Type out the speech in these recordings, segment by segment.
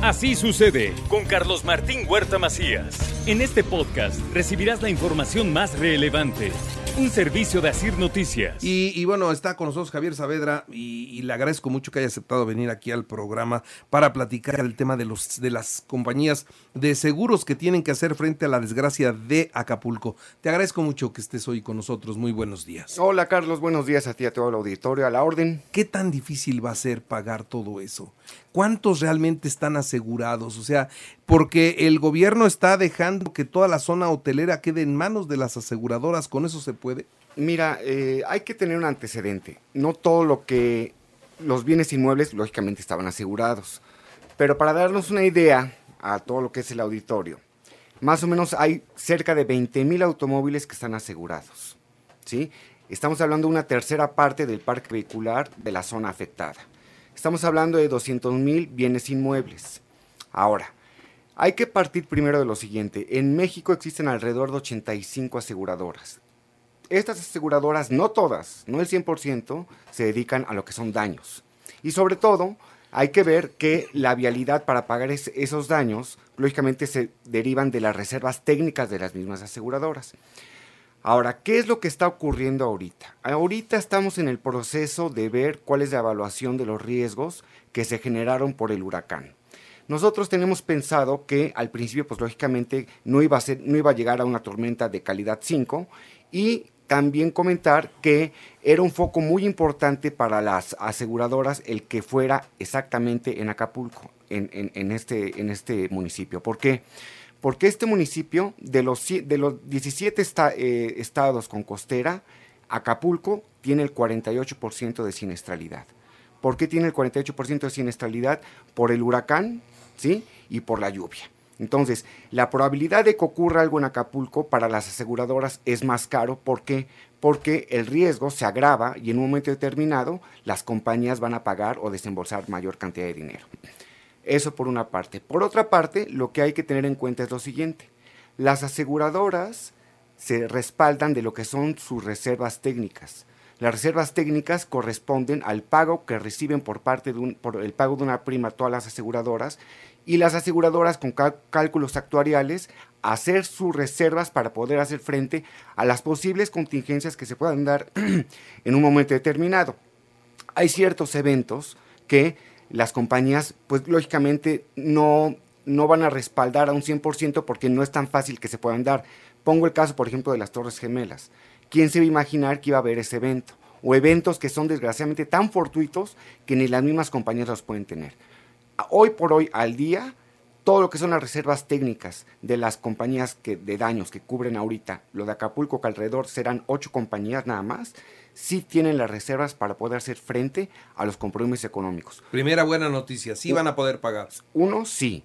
Así sucede con Carlos Martín Huerta Macías. En este podcast recibirás la información más relevante. Un servicio de Asir Noticias. Y, bueno, está con nosotros Javier Saavedra y, le agradezco mucho que haya aceptado venir aquí al programa para platicar del tema de, los, de las compañías de seguros que tienen que hacer frente a la desgracia de Acapulco. Te agradezco mucho que estés hoy con nosotros. Muy buenos días. Hola Carlos, buenos días a ti, a todo el auditorio, a la orden. ¿Qué tan difícil va a ser pagar todo eso? ¿Cuántos realmente están asegurados? O sea, porque el gobierno está dejando que toda la zona hotelera quede en manos de las aseguradoras, ¿con eso se puede? Mira, eh, hay que tener un antecedente. No todo lo que los bienes inmuebles, lógicamente, estaban asegurados. Pero para darnos una idea a todo lo que es el auditorio, más o menos hay cerca de 20 mil automóviles que están asegurados. ¿sí? Estamos hablando de una tercera parte del parque vehicular de la zona afectada. Estamos hablando de 200 mil bienes inmuebles. Ahora, hay que partir primero de lo siguiente. En México existen alrededor de 85 aseguradoras. Estas aseguradoras, no todas, no el 100%, se dedican a lo que son daños. Y sobre todo, hay que ver que la vialidad para pagar esos daños, lógicamente, se derivan de las reservas técnicas de las mismas aseguradoras. Ahora, ¿qué es lo que está ocurriendo ahorita? Ahorita estamos en el proceso de ver cuál es la evaluación de los riesgos que se generaron por el huracán. Nosotros tenemos pensado que al principio, pues lógicamente no iba a, llegar a una tormenta de calidad 5 y también comentar que era un foco muy importante para las aseguradoras el que fuera exactamente en Acapulco, en, este, en este municipio. ¿Por qué? porque este municipio, de los, de los 17 eh, estados con costera, Acapulco tiene el 48% de siniestralidad. ¿Por qué tiene el 48% de siniestralidad? Por el huracán, ¿sí? Y por la lluvia. Entonces, la probabilidad de que ocurra algo en Acapulco para las aseguradoras es más caro. ¿Por qué? Porque el riesgo se agrava y en un momento determinado las compañías van a pagar o desembolsar mayor cantidad de dinero. Eso por una parte. Por otra parte, lo que hay que tener en cuenta es lo siguiente. Las aseguradoras se respaldan de lo que son sus reservas técnicas. Las reservas técnicas corresponden al pago que reciben por parte de un, por el pago de una prima todas las aseguradoras y las aseguradoras con cálculos actuariales hacer sus reservas para poder hacer frente a las posibles contingencias que se puedan dar en un momento determinado. Hay ciertos eventos que las compañías, pues lógicamente no, no van a respaldar a un 100% porque no es tan fácil que se puedan dar. Pongo el caso, por ejemplo, de las Torres Gemelas. ¿Quién se iba a imaginar que iba a haber ese evento? O eventos que son desgraciadamente tan fortuitos que ni las mismas compañías los pueden tener. Hoy por hoy, al día, todo lo que son las reservas técnicas de las compañías que, de daños que cubren ahorita, lo de Acapulco, que alrededor serán ocho compañías nada más, sí tienen las reservas para poder hacer frente a los compromisos económicos. Primera buena noticia, sí van a poder pagar. Uno, sí.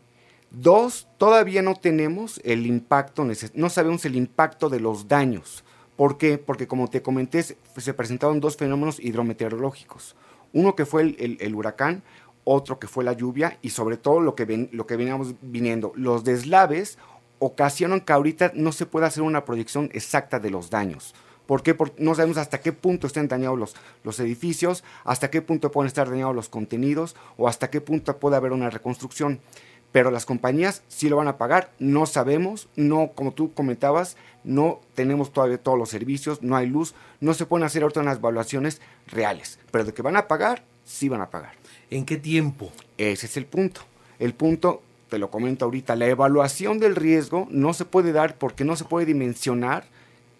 Dos, todavía no tenemos el impacto, no sabemos el impacto de los daños. ¿Por qué? Porque como te comenté, se presentaron dos fenómenos hidrometeorológicos. Uno que fue el, huracán, otro que fue la lluvia y sobre todo lo que, ven, lo que veníamos viniendo. Los deslaves ocasionan que ahorita no se pueda hacer una proyección exacta de los daños. ¿Por qué? Porque no sabemos hasta qué punto están dañados los, los edificios, hasta qué punto pueden estar dañados los contenidos o hasta qué punto puede haber una reconstrucción. Pero las compañías sí lo van a pagar, no sabemos, no, como tú comentabas, no tenemos todavía todos los servicios, no hay luz, no se pueden hacer ahorita unas evaluaciones reales, pero de que van a pagar, sí van a pagar. ¿En qué tiempo? Ese es el punto. El punto, te lo comento ahorita, la evaluación del riesgo no se puede dar porque no se puede dimensionar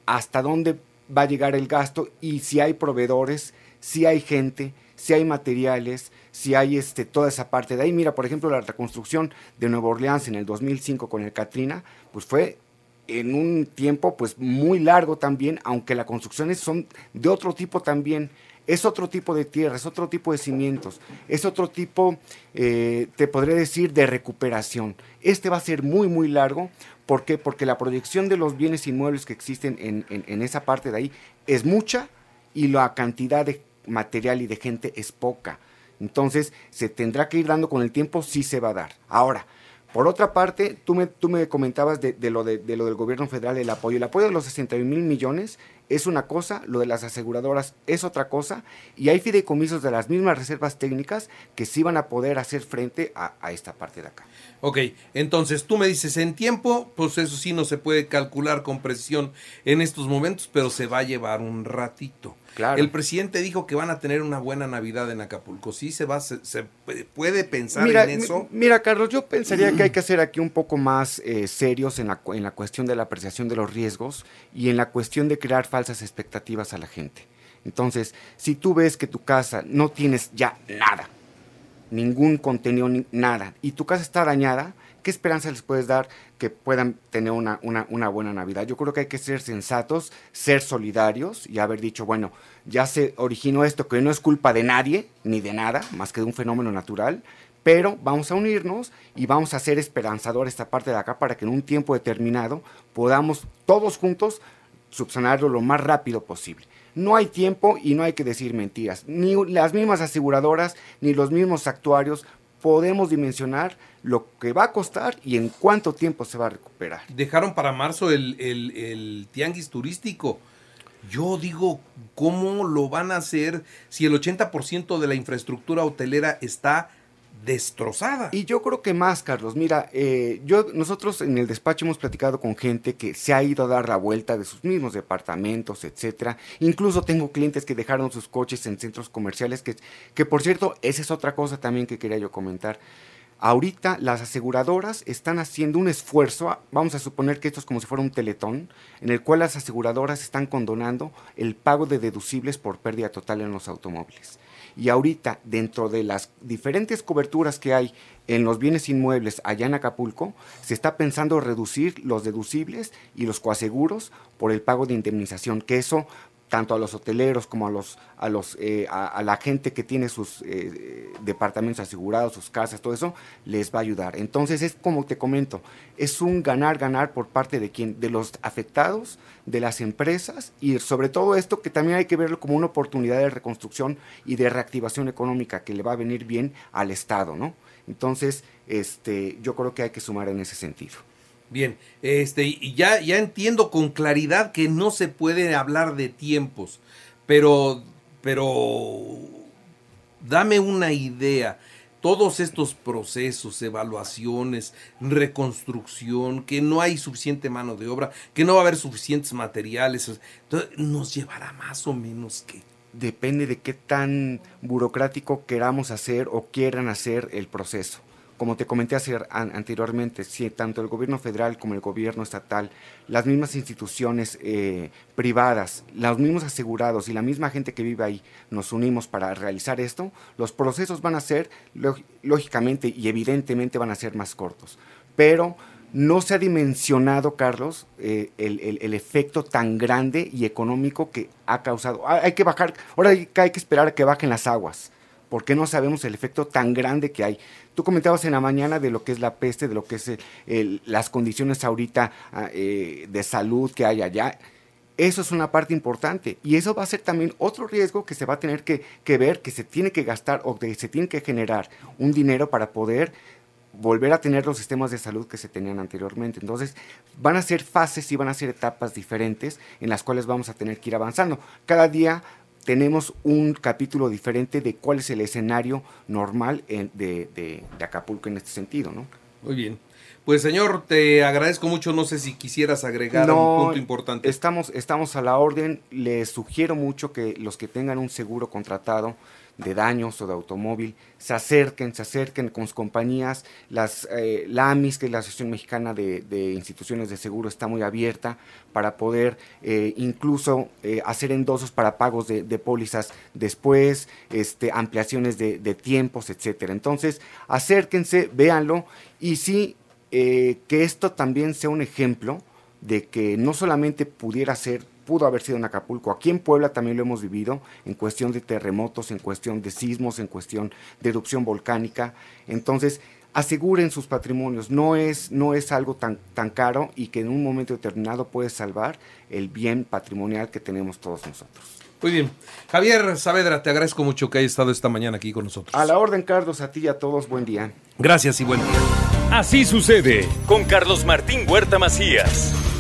hasta dónde va a llegar el gasto y si hay proveedores, si hay gente, si hay materiales, si hay este, toda esa parte de ahí. Mira, por ejemplo, la reconstrucción de Nueva Orleans en el 2005 con el Katrina, pues fue en un tiempo pues muy largo también, aunque las construcciones son de otro tipo también. Es otro tipo de tierra, es otro tipo de cimientos, es otro tipo, eh, te podré decir, de recuperación. Este va a ser muy, muy largo ¿Por qué? Porque la proyección de los bienes inmuebles que existen en, esa parte de ahí es mucha y la cantidad de material y de gente es poca. Entonces, se tendrá que ir dando con el tiempo, sí se va a dar. Ahora, Por otra parte, tú me, tú me comentabas de, lo de, lo del gobierno federal, el apoyo. El apoyo de los 61 mil millones es una cosa, lo de las aseguradoras es otra cosa, y hay fideicomisos de las mismas reservas técnicas que sí van a poder hacer frente a, a esta parte de acá. Ok, entonces tú me dices en tiempo, pues eso sí no se puede calcular con precisión en estos momentos, pero se va a llevar un ratito. El presidente dijo que van a tener una buena Navidad en Acapulco. ¿Sí se va, se, puede pensar en eso? Mira, Carlos, yo pensaría que hay que ser aquí un poco más eh, serios en la, en la cuestión de la apreciación de los riesgos y en la cuestión de crear falsas expectativas a la gente. Entonces, si tú ves que tu casa no tienes ya nada, ningún contenido, nada, y tu casa está dañada, ¿qué esperanza les puedes dar que puedan tener una, una, buena Navidad? Yo creo que hay que ser sensatos, ser solidarios y haber dicho, bueno, ya se originó esto que no es culpa de nadie ni de nada, más que de un fenómeno natural, pero vamos a unirnos y vamos a ser esperanzador esta parte de acá para que en un tiempo determinado podamos todos juntos subsanarlo lo más rápido posible. No hay tiempo y no hay que decir mentiras. Ni las mismas aseguradoras ni los mismos actuarios podemos dimensionar lo que va a costar y en cuánto tiempo se va a recuperar. Dejaron para marzo el, el, tianguis turístico. Yo digo, ¿cómo lo van a hacer si el 80% de la infraestructura hotelera está destrozada. Y yo creo que más, Carlos. Mira, eh, yo, nosotros en el despacho hemos platicado con gente que se ha ido a dar la vuelta de sus mismos departamentos, etcétera. Incluso tengo clientes que dejaron sus coches en centros comerciales, que, que por cierto, esa es otra cosa también que quería yo comentar. Ahorita las aseguradoras están haciendo un esfuerzo, vamos a suponer que esto es como si fuera un teletón, en el cual las aseguradoras están condonando el pago de deducibles por pérdida total en los automóviles. Y ahorita, dentro de las diferentes coberturas que hay en los bienes inmuebles allá en Acapulco, se está pensando reducir los deducibles y los coaseguros por el pago de indemnización, que eso tanto a los hoteleros como a los a los eh, a, la gente que tiene sus eh, departamentos asegurados, sus casas, todo eso les va a ayudar. Entonces es como te comento, es un ganar ganar por parte de quien, de los afectados, de las empresas y sobre todo esto que también hay que verlo como una oportunidad de reconstrucción y de reactivación económica que le va a venir bien al Estado, ¿no? Entonces, este, yo creo que hay que sumar en ese sentido. Bien, este, y ya, ya entiendo con claridad que no se puede hablar de tiempos, pero, pero dame una idea. Todos estos procesos, evaluaciones, reconstrucción, que no hay suficiente mano de obra, que no va a haber suficientes materiales, nos llevará más o menos que depende de qué tan burocrático queramos hacer o quieran hacer el proceso como te comenté anteriormente, si tanto el gobierno federal como el gobierno estatal, las mismas instituciones eh, privadas, los mismos asegurados y la misma gente que vive ahí nos unimos para realizar esto, los procesos van a ser, lógicamente y evidentemente van a ser más cortos. Pero no se ha dimensionado, Carlos, eh, el, efecto tan grande y económico que ha causado. Hay que bajar, ahora hay que esperar a que bajen las aguas porque no sabemos el efecto tan grande que hay. Tú comentabas en la mañana de lo que es la peste, de lo que es las condiciones ahorita ah, eh, de salud que hay allá. Eso es una parte importante y eso va a ser también otro riesgo que se va a tener que, ver, que se tiene que gastar o que se tiene que generar un dinero para poder volver a tener los sistemas de salud que se tenían anteriormente. Entonces, van a ser fases y van a ser etapas diferentes en las cuales vamos a tener que ir avanzando. Cada día tenemos un capítulo diferente de cuál es el escenario normal de, Acapulco en este sentido, ¿no? Muy bien. Pues señor, te agradezco mucho. No sé si quisieras agregar un punto importante. Estamos, estamos a la orden. Les sugiero mucho que los que tengan un seguro contratado de daños o de automóvil, se acerquen, se acerquen con sus compañías. Las, eh, la AMIS, que es la Asociación Mexicana de, Instituciones de Seguro, está muy abierta para poder eh, incluso eh, hacer endosos para pagos de, pólizas después, este, ampliaciones de, de tiempos, etcétera. Entonces, acérquense, véanlo y sí, que esto también sea un ejemplo de que no solamente pudiera ser pudo haber sido en Acapulco. Aquí en Puebla también lo hemos vivido en cuestión de terremotos, en cuestión de sismos, en cuestión de erupción volcánica. Entonces, aseguren sus patrimonios. No es, no es algo tan, tan caro y que en un momento determinado puede salvar el bien patrimonial que tenemos todos nosotros. Muy bien. Javier Saavedra, te agradezco mucho que hayas estado esta mañana aquí con nosotros. A la orden, Carlos, a ti y a todos, buen día. Gracias y buen día. Así sucede con Carlos Martín Huerta Macías.